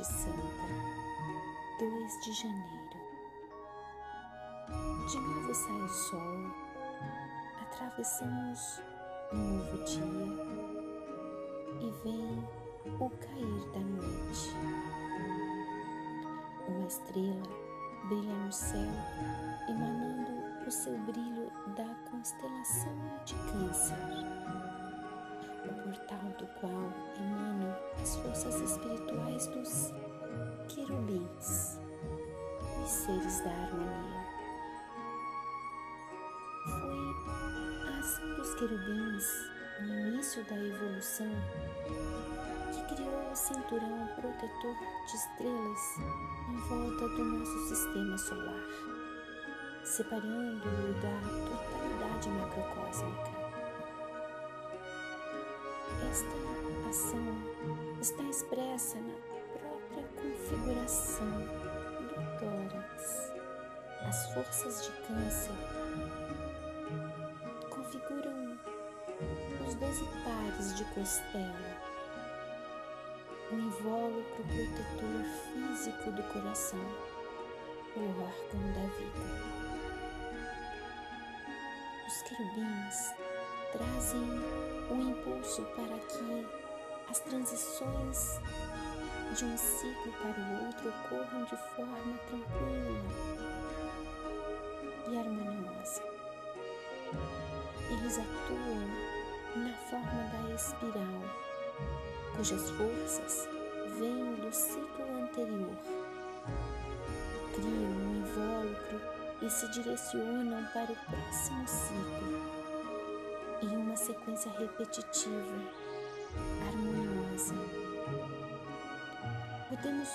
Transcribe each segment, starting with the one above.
Noite Santa, 2 de janeiro. De novo sai o sol, atravessamos um novo dia e vem o cair da noite. Uma estrela brilha no céu, emanando o seu brilho da constelação de Câncer o portal do qual emanam as forças espirituais dos querubins, os seres da harmonia. Foi a ação dos querubins no início da evolução que criou o cinturão protetor de estrelas em volta do nosso sistema solar, separando-o da totalidade macrocósmica. Esta ação está expressa na própria configuração do tórax. As forças de câncer configuram os doze pares de costela, o invólucro protetor físico do coração, o órgão da vida. Os querubins trazem um impulso para que as transições de um ciclo para o outro ocorram de forma tranquila e harmoniosa. Eles atuam na forma da espiral, cujas forças vêm do ciclo anterior. Criam um invólucro e se direcionam para o próximo ciclo em uma sequência repetitiva, harmoniosa. Podemos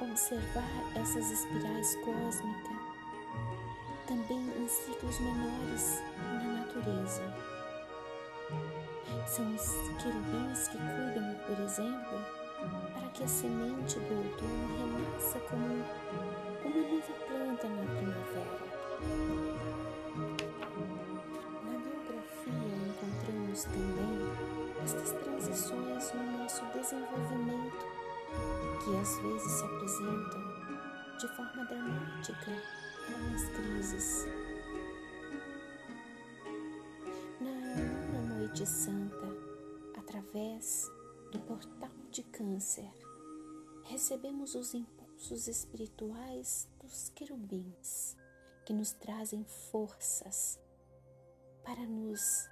observar essas espirais cósmicas também em ciclos menores na natureza. São os querubins que cuidam, por exemplo, para que a semente do outono renasça como uma nova planta na primavera. vemos também estas transições no nosso desenvolvimento, que às vezes se apresentam de forma dramática nas crises. Na noite santa, através do portal de câncer, recebemos os impulsos espirituais dos querubins que nos trazem forças para nos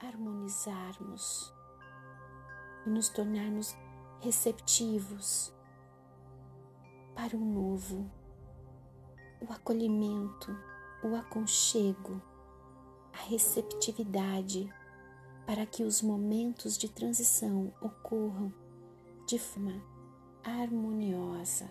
harmonizarmos e nos tornarmos receptivos para o novo, o acolhimento, o aconchego, a receptividade para que os momentos de transição ocorram de forma harmoniosa.